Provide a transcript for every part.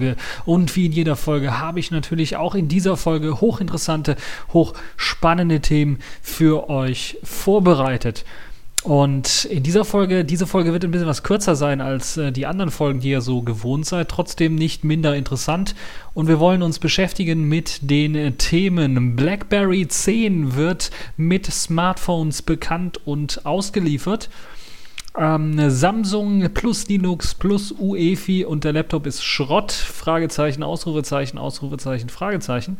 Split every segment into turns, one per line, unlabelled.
Podcast-Folge. Und wie in jeder Folge habe ich natürlich auch in dieser Folge hochinteressante, hochspannende Themen für euch vorbereitet. Und in dieser Folge, diese Folge wird ein bisschen was kürzer sein als äh, die anderen Folgen, die ihr so gewohnt seid, trotzdem nicht minder interessant. Und wir wollen uns beschäftigen mit den äh, Themen. BlackBerry 10 wird mit Smartphones bekannt und ausgeliefert. Ähm, Samsung plus Linux plus UEFI und der Laptop ist Schrott. Fragezeichen, Ausrufezeichen, Ausrufezeichen, Fragezeichen.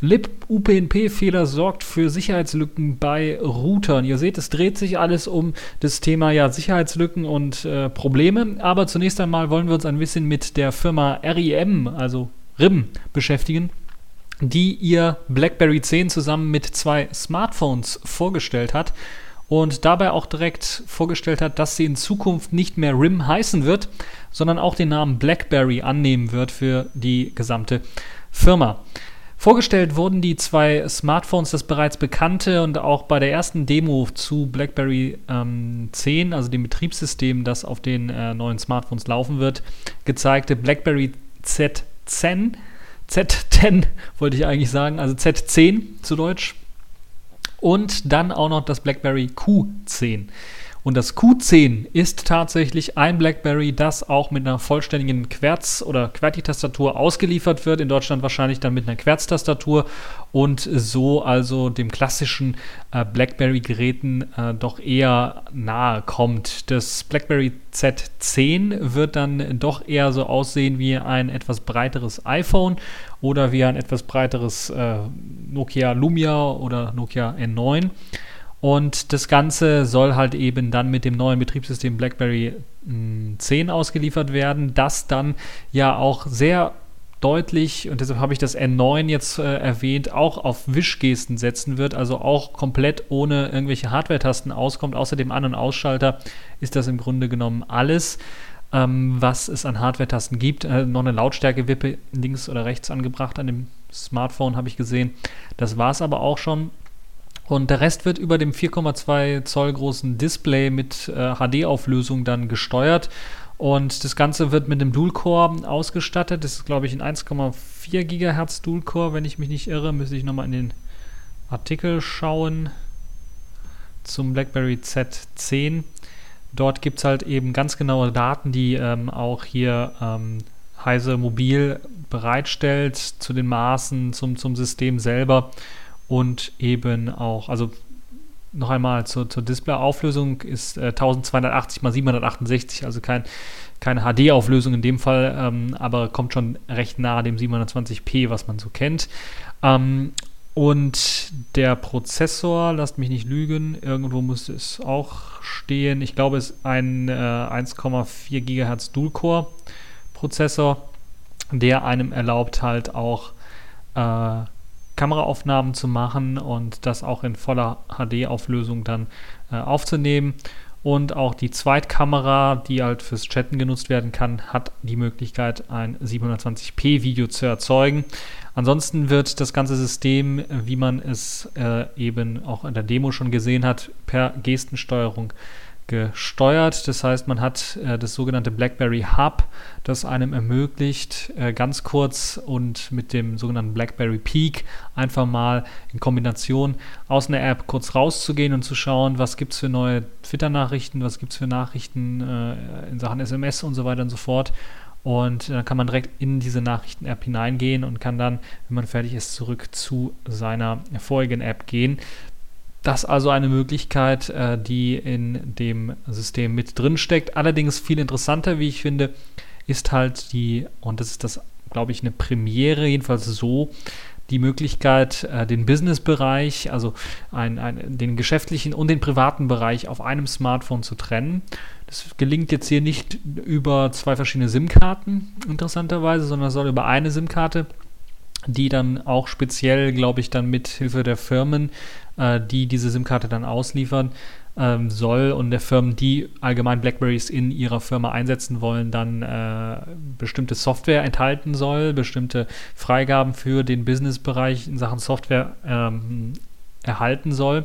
Lib-UPnP-Fehler sorgt für Sicherheitslücken bei Routern. Ihr seht, es dreht sich alles um das Thema ja, Sicherheitslücken und äh, Probleme. Aber zunächst einmal wollen wir uns ein bisschen mit der Firma RIM, also RIM, beschäftigen, die ihr BlackBerry 10 zusammen mit zwei Smartphones vorgestellt hat und dabei auch direkt vorgestellt hat, dass sie in Zukunft nicht mehr RIM heißen wird, sondern auch den Namen BlackBerry annehmen wird für die gesamte Firma. Vorgestellt wurden die zwei Smartphones, das bereits bekannte und auch bei der ersten Demo zu BlackBerry ähm, 10, also dem Betriebssystem, das auf den äh, neuen Smartphones laufen wird, gezeigte BlackBerry Z10, Z10 wollte ich eigentlich sagen, also Z10 zu Deutsch. Und dann auch noch das BlackBerry Q10. Und das Q10 ist tatsächlich ein BlackBerry, das auch mit einer vollständigen Querz- oder QWERTY-Tastatur ausgeliefert wird. In Deutschland wahrscheinlich dann mit einer Querz-Tastatur und so also dem klassischen äh, BlackBerry-Geräten äh, doch eher nahe kommt. Das BlackBerry Z10 wird dann doch eher so aussehen wie ein etwas breiteres iPhone oder wie ein etwas breiteres äh, Nokia Lumia oder Nokia N9. Und das Ganze soll halt eben dann mit dem neuen Betriebssystem BlackBerry 10 hm, ausgeliefert werden, das dann ja auch sehr deutlich, und deshalb habe ich das N9 jetzt äh, erwähnt, auch auf Wischgesten setzen wird, also auch komplett ohne irgendwelche Hardware-Tasten auskommt. Außer dem An- und Ausschalter ist das im Grunde genommen alles, ähm, was es an Hardware-Tasten gibt. Äh, noch eine Lautstärke-Wippe links oder rechts angebracht an dem Smartphone habe ich gesehen. Das war es aber auch schon. Und der Rest wird über dem 4,2 Zoll großen Display mit äh, HD-Auflösung dann gesteuert. Und das Ganze wird mit einem Dual-Core ausgestattet. Das ist, glaube ich, ein 1,4 GHz Dual-Core. Wenn ich mich nicht irre, müsste ich nochmal in den Artikel schauen zum BlackBerry Z10. Dort gibt es halt eben ganz genaue Daten, die ähm, auch hier ähm, Heise Mobil bereitstellt zu den Maßen, zum, zum System selber und eben auch, also noch einmal zur, zur Display-Auflösung ist äh, 1280 x 768, also kein, keine HD-Auflösung in dem Fall, ähm, aber kommt schon recht nahe dem 720p, was man so kennt. Ähm, und der Prozessor, lasst mich nicht lügen, irgendwo muss es auch stehen. Ich glaube, es ist ein äh, 1,4 GHz Dual-Core-Prozessor, der einem erlaubt halt auch äh, Kameraaufnahmen zu machen und das auch in voller HD-Auflösung dann äh, aufzunehmen. Und auch die Zweitkamera, die halt fürs Chatten genutzt werden kann, hat die Möglichkeit, ein 720p-Video zu erzeugen. Ansonsten wird das ganze System, wie man es äh, eben auch in der Demo schon gesehen hat, per Gestensteuerung gesteuert. Das heißt, man hat äh, das sogenannte BlackBerry Hub, das einem ermöglicht, äh, ganz kurz und mit dem sogenannten BlackBerry Peak einfach mal in Kombination aus einer App kurz rauszugehen und zu schauen, was gibt es für neue Twitter-Nachrichten, was gibt es für Nachrichten äh, in Sachen SMS und so weiter und so fort. Und dann kann man direkt in diese Nachrichten-App hineingehen und kann dann, wenn man fertig ist, zurück zu seiner vorigen App gehen. Das also eine Möglichkeit, äh, die in dem System mit drin steckt. Allerdings viel interessanter, wie ich finde, ist halt die, und das ist das, glaube ich, eine Premiere, jedenfalls so, die Möglichkeit, äh, den Business-Bereich, also ein, ein, den geschäftlichen und den privaten Bereich auf einem Smartphone zu trennen. Das gelingt jetzt hier nicht über zwei verschiedene SIM-Karten, interessanterweise, sondern soll über eine SIM-Karte die dann auch speziell, glaube ich, dann mit Hilfe der Firmen äh, die diese SIM-Karte dann ausliefern ähm, soll und der Firmen, die allgemein Blackberries in ihrer Firma einsetzen wollen, dann äh, bestimmte Software enthalten soll, bestimmte Freigaben für den Businessbereich in Sachen Software ähm, erhalten soll.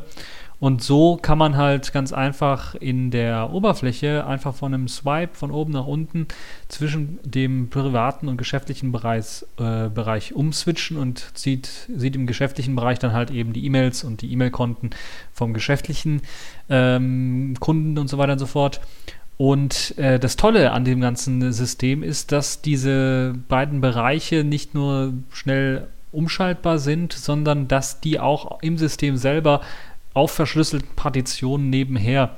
Und so kann man halt ganz einfach in der Oberfläche einfach von einem Swipe von oben nach unten zwischen dem privaten und geschäftlichen Bereich, äh, Bereich umswitchen und sieht, sieht im geschäftlichen Bereich dann halt eben die E-Mails und die E-Mail-Konten vom geschäftlichen ähm, Kunden und so weiter und so fort. Und äh, das Tolle an dem ganzen System ist, dass diese beiden Bereiche nicht nur schnell umschaltbar sind, sondern dass die auch im System selber auf verschlüsselten Partitionen nebenher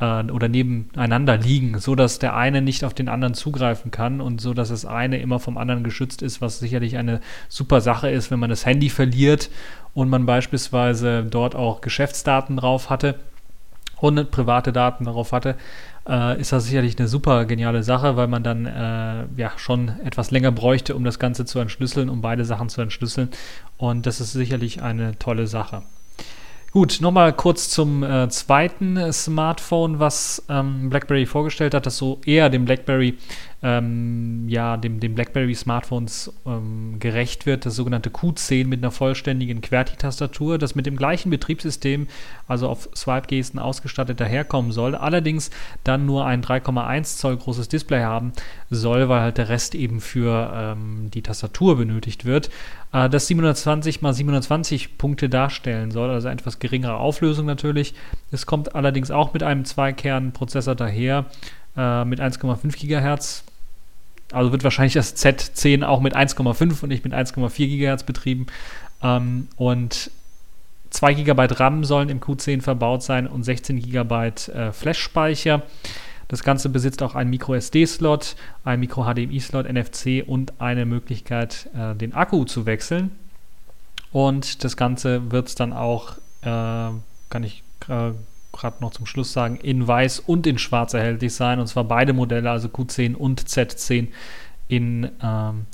äh, oder nebeneinander liegen, so dass der eine nicht auf den anderen zugreifen kann und so dass das eine immer vom anderen geschützt ist, was sicherlich eine super Sache ist, wenn man das Handy verliert und man beispielsweise dort auch Geschäftsdaten drauf hatte und private Daten darauf hatte, äh, ist das sicherlich eine super geniale Sache, weil man dann äh, ja schon etwas länger bräuchte, um das Ganze zu entschlüsseln, um beide Sachen zu entschlüsseln. Und das ist sicherlich eine tolle Sache. Gut, nochmal kurz zum äh, zweiten Smartphone, was ähm, BlackBerry vorgestellt hat, das so eher dem BlackBerry, ähm, ja, dem, dem BlackBerry Smartphones ähm, gerecht wird, das sogenannte Q10 mit einer vollständigen QWERTY-Tastatur, das mit dem gleichen Betriebssystem, also auf Swipe-Gesten ausgestattet daherkommen soll, allerdings dann nur ein 3,1 Zoll großes Display haben soll, weil halt der Rest eben für ähm, die Tastatur benötigt wird äh, das 720 x 720 Punkte darstellen soll, also etwas geringere Auflösung natürlich. Es kommt allerdings auch mit einem Zweikern-Prozessor daher äh, mit 1,5 GHz. Also wird wahrscheinlich das Z10 auch mit 1,5 und nicht mit 1,4 GHz betrieben. Ähm, und 2 GB RAM sollen im Q10 verbaut sein und 16 GB äh, Flash-Speicher. Das Ganze besitzt auch einen Micro-SD-Slot, einen Micro-HDMI-Slot, NFC und eine Möglichkeit, äh, den Akku zu wechseln. Und das Ganze wird es dann auch, äh, kann ich äh, gerade noch zum Schluss sagen, in weiß und in schwarz erhältlich sein. Und zwar beide Modelle, also Q10 und Z10 in ähm,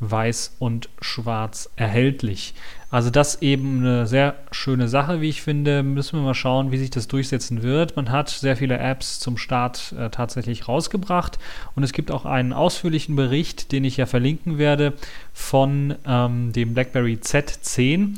weiß und schwarz erhältlich. Also das eben eine sehr schöne Sache, wie ich finde. Müssen wir mal schauen, wie sich das durchsetzen wird. Man hat sehr viele Apps zum Start äh, tatsächlich rausgebracht und es gibt auch einen ausführlichen Bericht, den ich ja verlinken werde, von ähm, dem BlackBerry Z10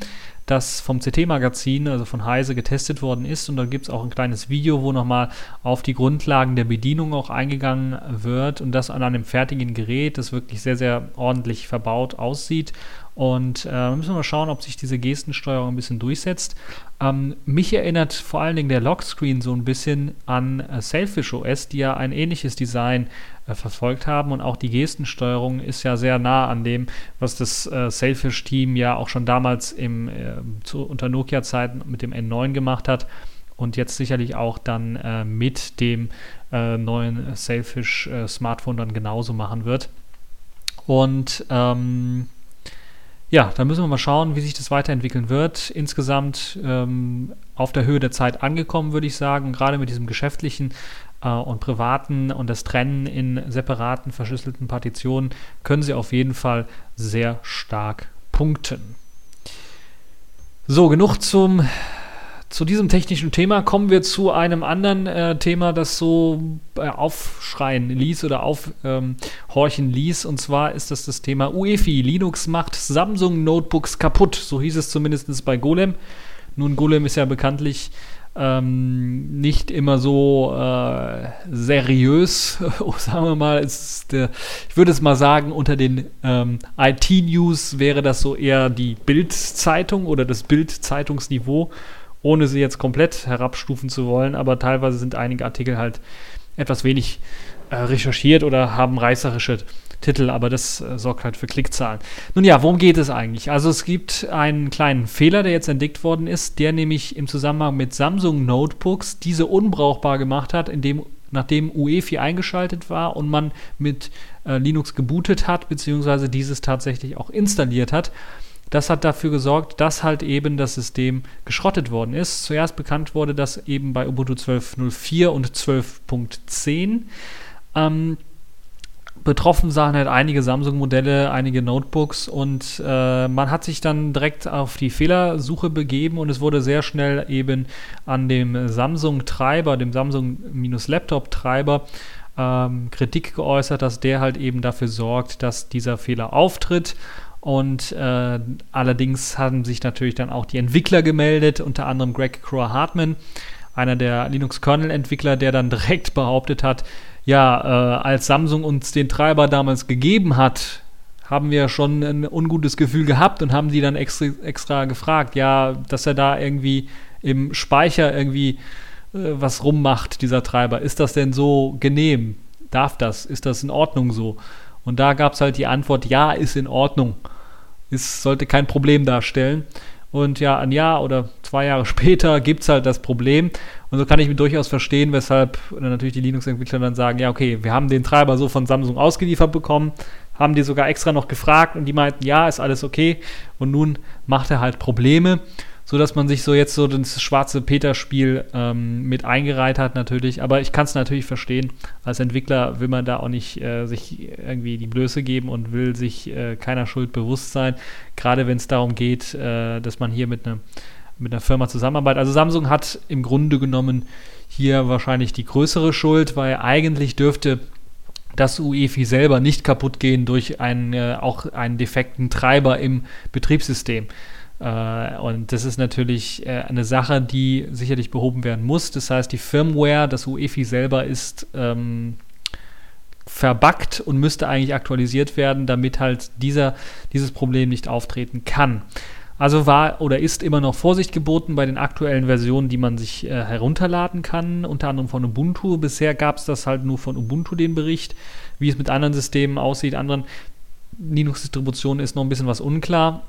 das vom CT-Magazin, also von Heise, getestet worden ist. Und da gibt es auch ein kleines Video, wo nochmal auf die Grundlagen der Bedienung auch eingegangen wird und das an einem fertigen Gerät, das wirklich sehr, sehr ordentlich verbaut aussieht. Und äh, müssen wir mal schauen, ob sich diese Gestensteuerung ein bisschen durchsetzt. Ähm, mich erinnert vor allen Dingen der Lockscreen so ein bisschen an äh, Sailfish OS, die ja ein ähnliches Design äh, verfolgt haben. Und auch die Gestensteuerung ist ja sehr nah an dem, was das äh, Sailfish-Team ja auch schon damals im, äh, zu, unter Nokia-Zeiten mit dem N9 gemacht hat. Und jetzt sicherlich auch dann äh, mit dem äh, neuen Sailfish-Smartphone dann genauso machen wird. Und ähm, ja, da müssen wir mal schauen, wie sich das weiterentwickeln wird. Insgesamt ähm, auf der Höhe der Zeit angekommen, würde ich sagen. Gerade mit diesem geschäftlichen äh, und privaten und das Trennen in separaten, verschlüsselten Partitionen können sie auf jeden Fall sehr stark punkten. So, genug zum zu diesem technischen Thema kommen wir zu einem anderen äh, Thema, das so äh, aufschreien ließ oder aufhorchen ähm, ließ. Und zwar ist das das Thema UEFI. Linux macht Samsung Notebooks kaputt. So hieß es zumindest bei Golem. Nun, Golem ist ja bekanntlich ähm, nicht immer so äh, seriös, sagen wir mal. Der, ich würde es mal sagen, unter den ähm, IT-News wäre das so eher die Bild-Zeitung oder das Bild-Zeitungsniveau ohne sie jetzt komplett herabstufen zu wollen, aber teilweise sind einige Artikel halt etwas wenig äh, recherchiert oder haben reißerische Titel, aber das äh, sorgt halt für Klickzahlen. Nun ja, worum geht es eigentlich? Also es gibt einen kleinen Fehler, der jetzt entdeckt worden ist, der nämlich im Zusammenhang mit Samsung Notebooks diese unbrauchbar gemacht hat, indem nachdem UEFI eingeschaltet war und man mit äh, Linux gebootet hat, beziehungsweise dieses tatsächlich auch installiert hat. Das hat dafür gesorgt, dass halt eben das System geschrottet worden ist. Zuerst bekannt wurde das eben bei Ubuntu 12.04 und 12.10. Ähm, betroffen sahen halt einige Samsung-Modelle, einige Notebooks und äh, man hat sich dann direkt auf die Fehlersuche begeben und es wurde sehr schnell eben an dem Samsung-Treiber, dem Samsung-Laptop-Treiber ähm, Kritik geäußert, dass der halt eben dafür sorgt, dass dieser Fehler auftritt Und äh, allerdings haben sich natürlich dann auch die Entwickler gemeldet, unter anderem Greg Crow Hartman, einer der Linux-Kernel-Entwickler, der dann direkt behauptet hat, ja, äh, als Samsung uns den Treiber damals gegeben hat, haben wir schon ein ungutes Gefühl gehabt und haben die dann extra, extra gefragt, ja, dass er da irgendwie im Speicher irgendwie äh, was rummacht, dieser Treiber. Ist das denn so genehm? Darf das? Ist das in Ordnung so? Und da gab es halt die Antwort, ja, ist in Ordnung. Es sollte kein Problem darstellen. Und ja, ein Jahr oder zwei Jahre später gibt es halt das Problem. Und so kann ich mir durchaus verstehen, weshalb natürlich die Linux-Entwickler dann sagen, ja, okay, wir haben den Treiber so von Samsung ausgeliefert bekommen, haben die sogar extra noch gefragt und die meinten, ja, ist alles okay. Und nun macht er halt Probleme so dass man sich so jetzt so das schwarze Peter-Spiel ähm, mit eingereiht hat natürlich. Aber ich kann es natürlich verstehen. Als Entwickler will man da auch nicht äh, sich irgendwie die Blöße geben und will sich äh, keiner Schuld bewusst sein. Gerade wenn es darum geht, äh, dass man hier mit, ne, mit einer Firma zusammenarbeitet. Also Samsung hat im Grunde genommen hier wahrscheinlich die größere Schuld, weil eigentlich dürfte das UEFI selber nicht kaputt gehen durch einen, äh, auch einen defekten Treiber im Betriebssystem. Äh, und das ist natürlich äh, eine Sache, die sicherlich behoben werden muss. Das heißt, die Firmware, das UEFI selber ist ähm, verbuggt und müsste eigentlich aktualisiert werden, damit halt dieser, dieses Problem nicht auftreten kann. Also war oder ist immer noch Vorsicht geboten bei den aktuellen Versionen, die man sich äh, herunterladen kann, unter anderem von Ubuntu. Bisher gab es das halt nur von Ubuntu den Bericht. Wie es mit anderen Systemen aussieht, anderen Linux-Distributionen ist noch ein bisschen was unklar.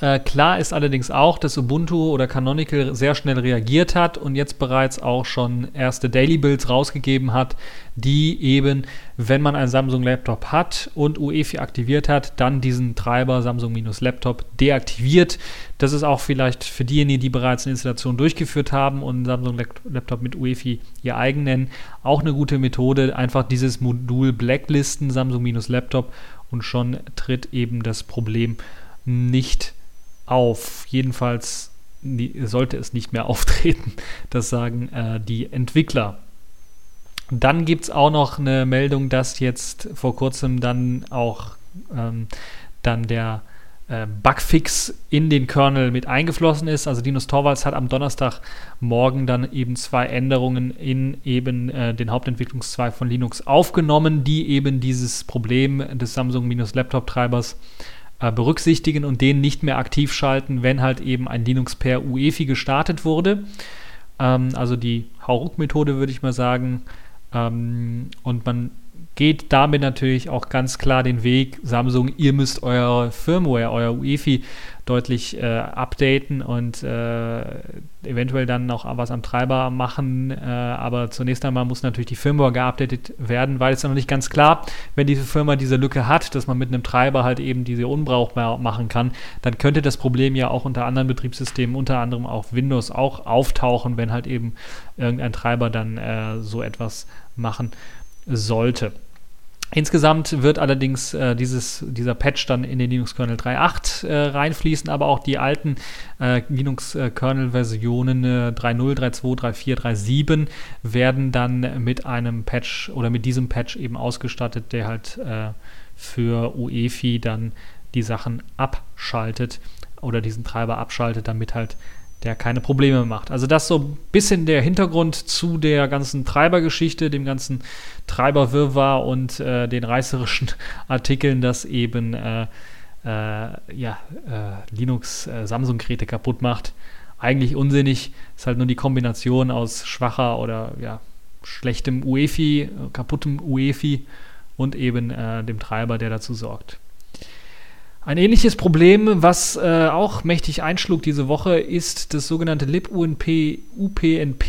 Äh, klar ist allerdings auch, dass Ubuntu oder Canonical sehr schnell reagiert hat und jetzt bereits auch schon erste Daily Builds rausgegeben hat, die eben, wenn man einen Samsung Laptop hat und UEFI aktiviert hat, dann diesen Treiber Samsung-Laptop deaktiviert. Das ist auch vielleicht für diejenigen, die bereits eine Installation durchgeführt haben und Samsung Laptop mit UEFI ihr eigen nennen, auch eine gute Methode. Einfach dieses Modul Blacklisten Samsung-Laptop und schon tritt eben das Problem nicht auf. Jedenfalls sollte es nicht mehr auftreten. Das sagen äh, die Entwickler. Dann gibt es auch noch eine Meldung, dass jetzt vor kurzem dann auch ähm, dann der äh, Bugfix in den Kernel mit eingeflossen ist. Also Linus Torvalds hat am Donnerstagmorgen dann eben zwei Änderungen in eben äh, den Hauptentwicklungszweig von Linux aufgenommen, die eben dieses Problem des Samsung-Laptop-Treibers äh, berücksichtigen und den nicht mehr aktiv schalten, wenn halt eben ein Linux per UEFI gestartet wurde. Ähm, also die Hauruck-Methode würde ich mal sagen. Ähm, und man geht damit natürlich auch ganz klar den Weg, Samsung, ihr müsst eure Firmware, euer UEFI deutlich äh, updaten und äh, eventuell dann noch was am Treiber machen. Äh, aber zunächst einmal muss natürlich die Firmware geupdatet werden, weil es ja noch nicht ganz klar, wenn diese Firma diese Lücke hat, dass man mit einem Treiber halt eben diese unbrauchbar machen kann, dann könnte das Problem ja auch unter anderen Betriebssystemen, unter anderem auch Windows, auch auftauchen, wenn halt eben irgendein Treiber dann äh, so etwas machen sollte. Insgesamt wird allerdings äh, dieses, dieser Patch dann in den Linux-Kernel 3.8 äh, reinfließen, aber auch die alten äh, Linux-Kernel-Versionen 3.0, 3.2, 3.4, 3.7 werden dann mit einem Patch oder mit diesem Patch eben ausgestattet, der halt äh, für UEFI dann die Sachen abschaltet oder diesen Treiber abschaltet, damit halt der keine Probleme macht. Also das so ein bisschen der Hintergrund zu der ganzen Treibergeschichte, dem ganzen Treiberwirrwarr und äh, den reißerischen Artikeln, dass eben äh, äh, ja, äh, Linux äh, Samsung-Geräte kaputt macht. Eigentlich unsinnig, ist halt nur die Kombination aus schwacher oder ja, schlechtem UEFI, kaputtem UEFI und eben äh, dem Treiber, der dazu sorgt. Ein ähnliches Problem, was äh, auch mächtig einschlug diese Woche, ist das sogenannte libUNP-UPnP,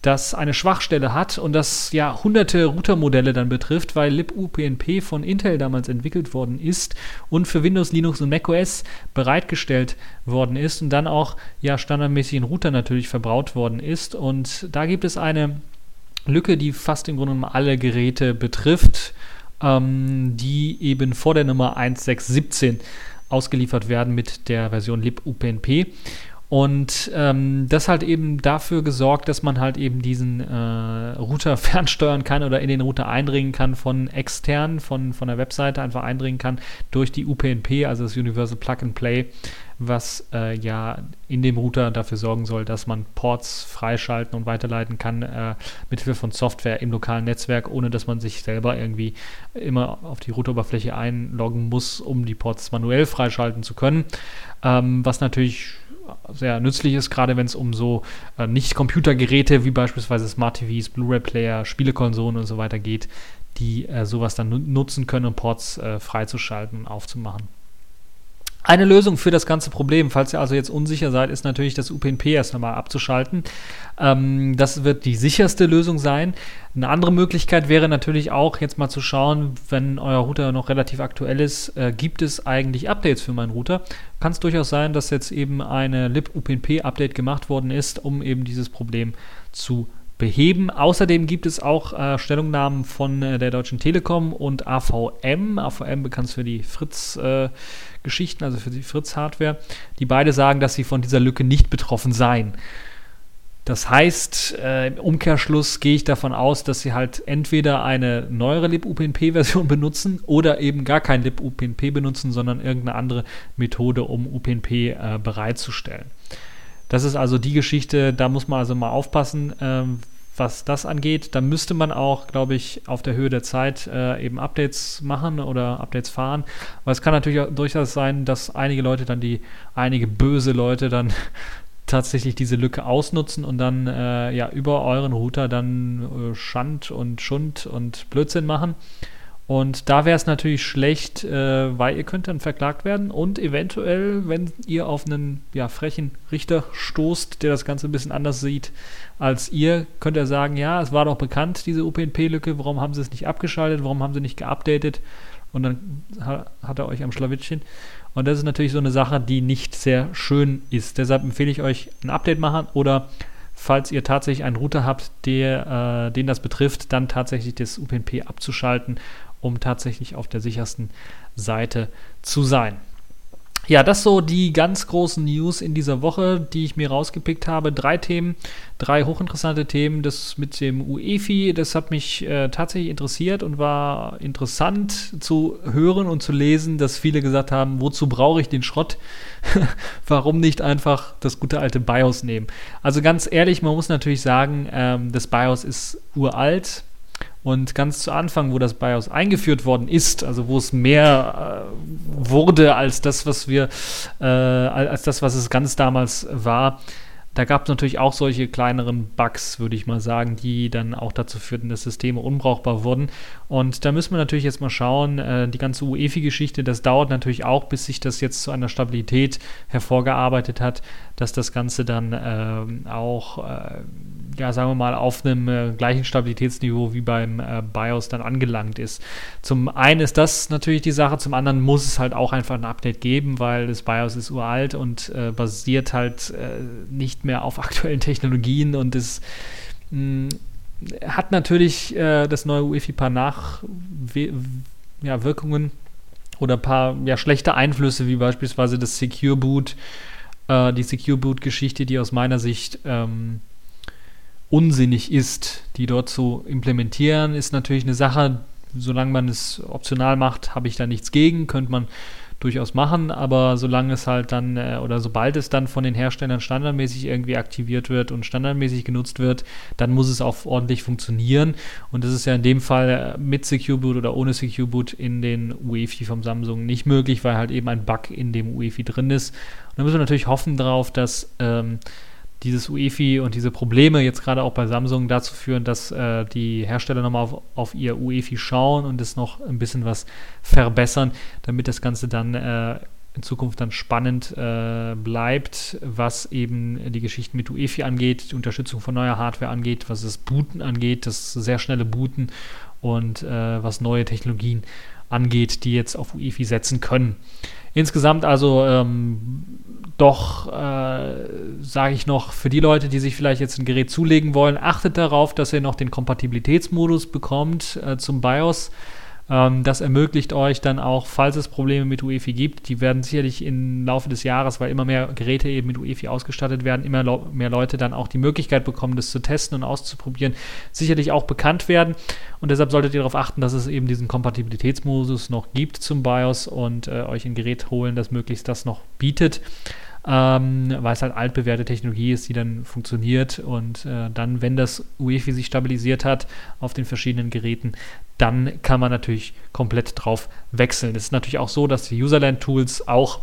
das eine Schwachstelle hat und das ja hunderte Routermodelle dann betrifft, weil libUPnP von Intel damals entwickelt worden ist und für Windows, Linux und macOS bereitgestellt worden ist und dann auch ja standardmäßig in Router natürlich verbraut worden ist. Und da gibt es eine Lücke, die fast im Grunde genommen alle Geräte betrifft ähm, die eben vor der Nummer 1617 ausgeliefert werden mit der Version libUPnP. Und ähm, das hat eben dafür gesorgt, dass man halt eben diesen äh, Router fernsteuern kann oder in den Router eindringen kann von extern, von, von der Webseite einfach eindringen kann durch die UPnP, also das Universal Plug and Play, was äh, ja in dem Router dafür sorgen soll, dass man Ports freischalten und weiterleiten kann äh, mithilfe von Software im lokalen Netzwerk, ohne dass man sich selber irgendwie immer auf die Routeroberfläche einloggen muss, um die Ports manuell freischalten zu können. Ähm, was natürlich sehr nützlich ist, gerade wenn es um so äh, Nicht-Computergeräte wie beispielsweise Smart TVs, Blu-ray-Player, Spielekonsolen und so weiter geht, die äh, sowas dann nutzen können, um Ports äh, freizuschalten und aufzumachen. Eine Lösung für das ganze Problem, falls ihr also jetzt unsicher seid, ist natürlich das UPnP erst einmal abzuschalten. Ähm, das wird die sicherste Lösung sein. Eine andere Möglichkeit wäre natürlich auch, jetzt mal zu schauen, wenn euer Router noch relativ aktuell ist, äh, gibt es eigentlich Updates für meinen Router? Kann es durchaus sein, dass jetzt eben eine lib-UPnP-Update gemacht worden ist, um eben dieses Problem zu beheben. Außerdem gibt es auch äh, Stellungnahmen von äh, der Deutschen Telekom und AVM. AVM bekannt für die Fritz-Geschichten, äh, also für die Fritz-Hardware, die beide sagen, dass sie von dieser Lücke nicht betroffen seien. Das heißt, äh, im Umkehrschluss gehe ich davon aus, dass sie halt entweder eine neuere libUPnP-Version benutzen oder eben gar kein libUPnP benutzen, sondern irgendeine andere Methode, um UPnP äh, bereitzustellen. Das ist also die Geschichte, da muss man also mal aufpassen, ähm, was das angeht. Da müsste man auch, glaube ich, auf der Höhe der Zeit äh, eben Updates machen oder Updates fahren. Weil es kann natürlich auch durchaus sein, dass einige Leute dann die, einige böse Leute dann tatsächlich diese Lücke ausnutzen und dann äh, ja über euren Router dann äh, Schand und Schund und Blödsinn machen. Und da wäre es natürlich schlecht, äh, weil ihr könnt dann verklagt werden und eventuell, wenn ihr auf einen ja, frechen Richter stoßt, der das Ganze ein bisschen anders sieht als ihr, könnt ihr sagen, ja, es war doch bekannt, diese UPnP-Lücke, warum haben sie es nicht abgeschaltet, warum haben sie nicht geupdatet? Und dann hat er euch am Schlawittchen. Und das ist natürlich so eine Sache, die nicht sehr schön ist. Deshalb empfehle ich euch ein Update machen oder falls ihr tatsächlich einen Router habt, der, äh, den das betrifft, dann tatsächlich das UPnP abzuschalten um tatsächlich auf der sichersten Seite zu sein. Ja, das so die ganz großen News in dieser Woche, die ich mir rausgepickt habe. Drei Themen, drei hochinteressante Themen. Das mit dem UEFI, das hat mich äh, tatsächlich interessiert und war interessant zu hören und zu lesen, dass viele gesagt haben, wozu brauche ich den Schrott? Warum nicht einfach das gute alte BIOS nehmen? Also ganz ehrlich, man muss natürlich sagen, ähm, das BIOS ist uralt und ganz zu Anfang, wo das BIOS eingeführt worden ist, also wo es mehr äh, wurde als das, was wir, äh, als das, was es ganz damals war, da gab es natürlich auch solche kleineren Bugs, würde ich mal sagen, die dann auch dazu führten, dass Systeme unbrauchbar wurden. Und da müssen wir natürlich jetzt mal schauen, äh, die ganze UEFI-Geschichte, das dauert natürlich auch, bis sich das jetzt zu einer Stabilität hervorgearbeitet hat, dass das Ganze dann äh, auch, äh, ja, sagen wir mal, auf einem äh, gleichen Stabilitätsniveau wie beim äh, BIOS dann angelangt ist. Zum einen ist das natürlich die Sache, zum anderen muss es halt auch einfach ein Update geben, weil das BIOS ist uralt und äh, basiert halt nicht mehr auf aktuellen Technologien und es mh, hat natürlich äh, das neue UEFI paar Nachwirkungen ja, oder paar ja, schlechte Einflüsse, wie beispielsweise das Secure Boot, äh, die Secure Boot-Geschichte, die aus meiner Sicht ähm, unsinnig ist, die dort zu implementieren, ist natürlich eine Sache, solange man es optional macht, habe ich da nichts gegen, könnte man durchaus machen, aber solange es halt dann äh, oder sobald es dann von den Herstellern standardmäßig irgendwie aktiviert wird und standardmäßig genutzt wird, dann muss es auch ordentlich funktionieren. Und das ist ja in dem Fall äh, mit Secure Boot oder ohne Secure Boot in den UEFI vom Samsung nicht möglich, weil halt eben ein Bug in dem UEFI drin ist. Und da müssen wir natürlich hoffen darauf, dass ähm, dieses UEFI und diese Probleme jetzt gerade auch bei Samsung dazu führen, dass äh, die Hersteller nochmal auf, auf, ihr UEFI schauen und es noch ein bisschen was verbessern, damit das Ganze dann äh, in Zukunft dann spannend äh, bleibt, was eben die Geschichten mit UEFI angeht, die Unterstützung von neuer Hardware angeht, was das Booten angeht, das sehr schnelle Booten und äh, was neue Technologien angeht, die jetzt auf UEFI setzen können. Insgesamt also ähm, doch, äh, sage ich noch, für die Leute, die sich vielleicht jetzt ein Gerät zulegen wollen, achtet darauf, dass ihr noch den Kompatibilitätsmodus bekommt äh, zum BIOS. Ähm, das ermöglicht euch dann auch, falls es Probleme mit UEFI gibt, die werden sicherlich im Laufe des Jahres, weil immer mehr Geräte eben mit UEFI ausgestattet werden, immer mehr Leute dann auch die Möglichkeit bekommen, das zu testen und auszuprobieren, sicherlich auch bekannt werden. Und deshalb solltet ihr darauf achten, dass es eben diesen Kompatibilitätsmodus noch gibt zum BIOS und äh, euch ein Gerät holen, das möglichst das noch bietet ähm, weil es halt altbewährte Technologie ist, die dann funktioniert und äh, dann, wenn das UEFI sich stabilisiert hat auf den verschiedenen Geräten, dann kann man natürlich komplett drauf wechseln. Es ist natürlich auch so, dass die Userland-Tools auch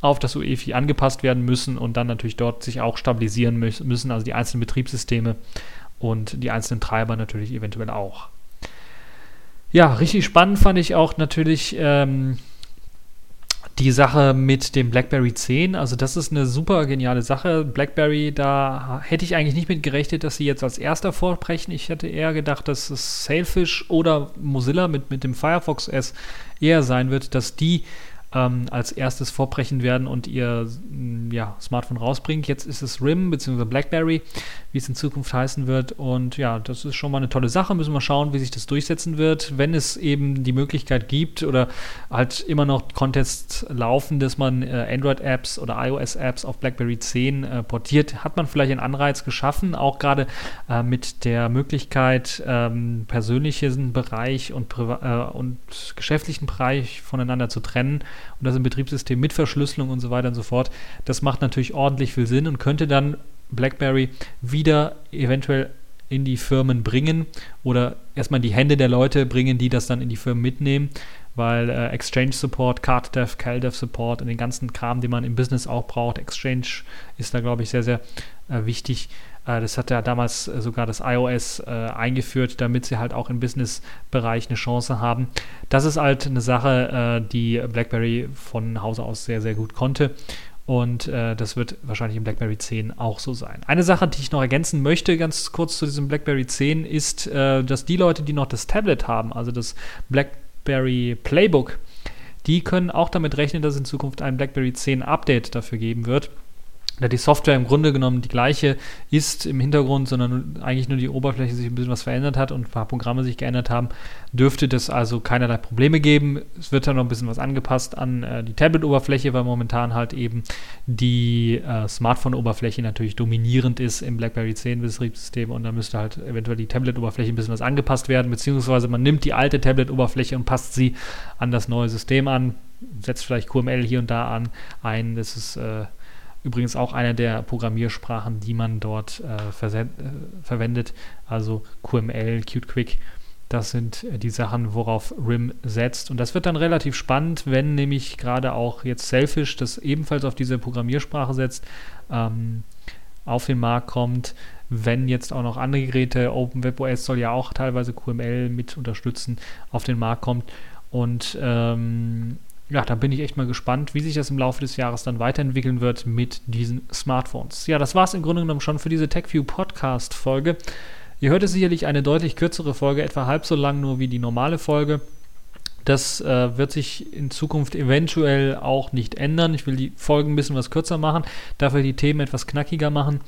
auf das UEFI angepasst werden müssen und dann natürlich dort sich auch stabilisieren müssen, also die einzelnen Betriebssysteme und die einzelnen Treiber natürlich eventuell auch. Ja, richtig spannend fand ich auch natürlich ähm, die Sache mit dem BlackBerry 10, also das ist eine super geniale Sache. BlackBerry, da hätte ich eigentlich nicht mit gerechnet, dass sie jetzt als erster vorbrechen. Ich hätte eher gedacht, dass es Sailfish oder Mozilla mit, mit dem Firefox S eher sein wird, dass die ähm, als erstes vorbrechen werden und ihr mm, ja, Smartphone rausbringen. Jetzt ist es RIM bzw. BlackBerry, wie es in Zukunft heißen wird. Und ja, das ist schon mal eine tolle Sache. Müssen wir schauen, wie sich das durchsetzen wird. Wenn es eben die Möglichkeit gibt oder halt immer noch Contests laufen, dass man äh, Android-Apps oder iOS-Apps auf BlackBerry 10 äh, portiert, hat man vielleicht einen Anreiz geschaffen, auch gerade äh, mit der Möglichkeit, ähm, persönlichen Bereich und, äh, und geschäftlichen Bereich voneinander zu trennen und das im Betriebssystem mit Verschlüsselung und so weiter und so fort. Das macht natürlich ordentlich viel Sinn und könnte dann BlackBerry wieder eventuell in die Firmen bringen oder erstmal in die Hände der Leute bringen, die das dann in die Firmen mitnehmen, weil äh, Exchange Support, CardDev, CalDev Support und den ganzen Kram, den man im Business auch braucht, Exchange ist da, glaube ich, sehr, sehr äh, wichtig. Äh, das hat ja damals äh, sogar das iOS äh, eingeführt, damit sie halt auch im Business-Bereich eine Chance haben. Das ist halt eine Sache, die BlackBerry von Hause aus sehr, sehr gut konnte. Und äh, das wird wahrscheinlich im BlackBerry 10 auch so sein. Eine Sache, die ich noch ergänzen möchte, ganz kurz zu diesem BlackBerry 10, ist, äh, dass die Leute, die noch das Tablet haben, also das BlackBerry Playbook, die können auch damit rechnen, dass es in Zukunft ein BlackBerry 10 Update dafür geben wird da die Software im Grunde genommen die gleiche ist im Hintergrund, sondern eigentlich nur die Oberfläche sich ein bisschen was verändert hat und ein paar Programme sich geändert haben, dürfte das also keinerlei Probleme geben. Es wird dann noch ein bisschen was angepasst an äh, die Tablet-Oberfläche, weil momentan halt eben die äh, Smartphone-Oberfläche natürlich dominierend ist im BlackBerry 10 Betriebssystem und da müsste halt eventuell die Tablet-Oberfläche ein bisschen was angepasst werden, beziehungsweise man nimmt die alte Tablet-Oberfläche und passt sie an das neue System an, setzt vielleicht QML hier und da an ein. Das ist äh, Übrigens auch eine der Programmiersprachen, die man dort äh, äh, verwendet, also QML, QtQuick. Das sind äh, die Sachen, worauf RIM setzt. Und das wird dann relativ spannend, wenn nämlich gerade auch jetzt Selfish, das ebenfalls auf diese Programmiersprache setzt, ähm, auf den Markt kommt. Wenn jetzt auch noch andere Geräte, OpenWebOS soll ja auch teilweise QML mit unterstützen, auf den Markt kommt. Und ähm, ja, da bin ich echt mal gespannt, wie sich das im Laufe des Jahres dann weiterentwickeln wird mit diesen Smartphones. Ja, das war es im Grunde genommen schon für diese TechView Podcast Folge. Ihr hört es sicherlich eine deutlich kürzere Folge, etwa halb so lang nur wie die normale Folge. Das äh, wird sich in Zukunft eventuell auch nicht ändern. Ich will die Folgen ein bisschen was kürzer machen, dafür die Themen etwas knackiger machen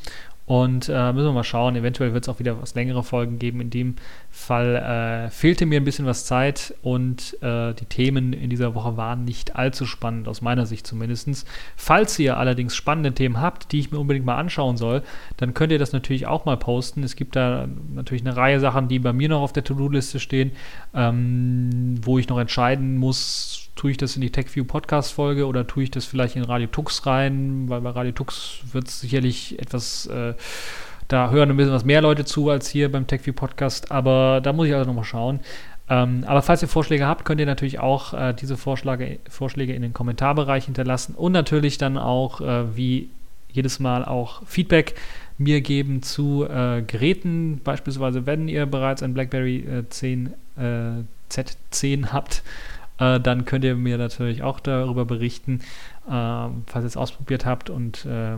und äh, müssen wir mal schauen. Eventuell wird es auch wieder was längere Folgen geben. In dem Fall äh, fehlte mir ein bisschen was Zeit und äh, die Themen in dieser Woche waren nicht allzu spannend, aus meiner Sicht zumindest. Falls ihr allerdings spannende Themen habt, die ich mir unbedingt mal anschauen soll, dann könnt ihr das natürlich auch mal posten. Es gibt da natürlich eine Reihe Sachen, die bei mir noch auf der To-Do-Liste stehen, ähm, wo ich noch entscheiden muss, tue ich das in die TechView Podcast Folge oder tue ich das vielleicht in Radio Tux rein, weil bei Radio Tux wird es sicherlich etwas, äh, da hören ein bisschen was mehr Leute zu als hier beim TechView Podcast, aber da muss ich also nochmal schauen. Ähm, aber falls ihr Vorschläge habt, könnt ihr natürlich auch äh, diese Vorschläge, Vorschläge in den Kommentarbereich hinterlassen und natürlich dann auch, äh, wie jedes Mal, auch Feedback mir geben zu äh, Geräten, beispielsweise wenn ihr bereits ein BlackBerry 10 äh, Z10 habt äh, dann könnt ihr mir natürlich auch darüber berichten, äh, falls ihr es ausprobiert habt und äh,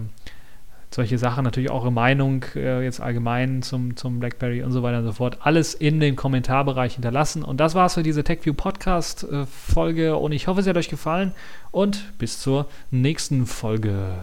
solche Sachen, natürlich auch eure Meinung äh, jetzt allgemein zum, zum BlackBerry und so weiter und so fort, alles in den Kommentarbereich hinterlassen. Und das war's für diese TechView Podcast äh, Folge und ich hoffe, es hat euch gefallen und bis zur nächsten Folge.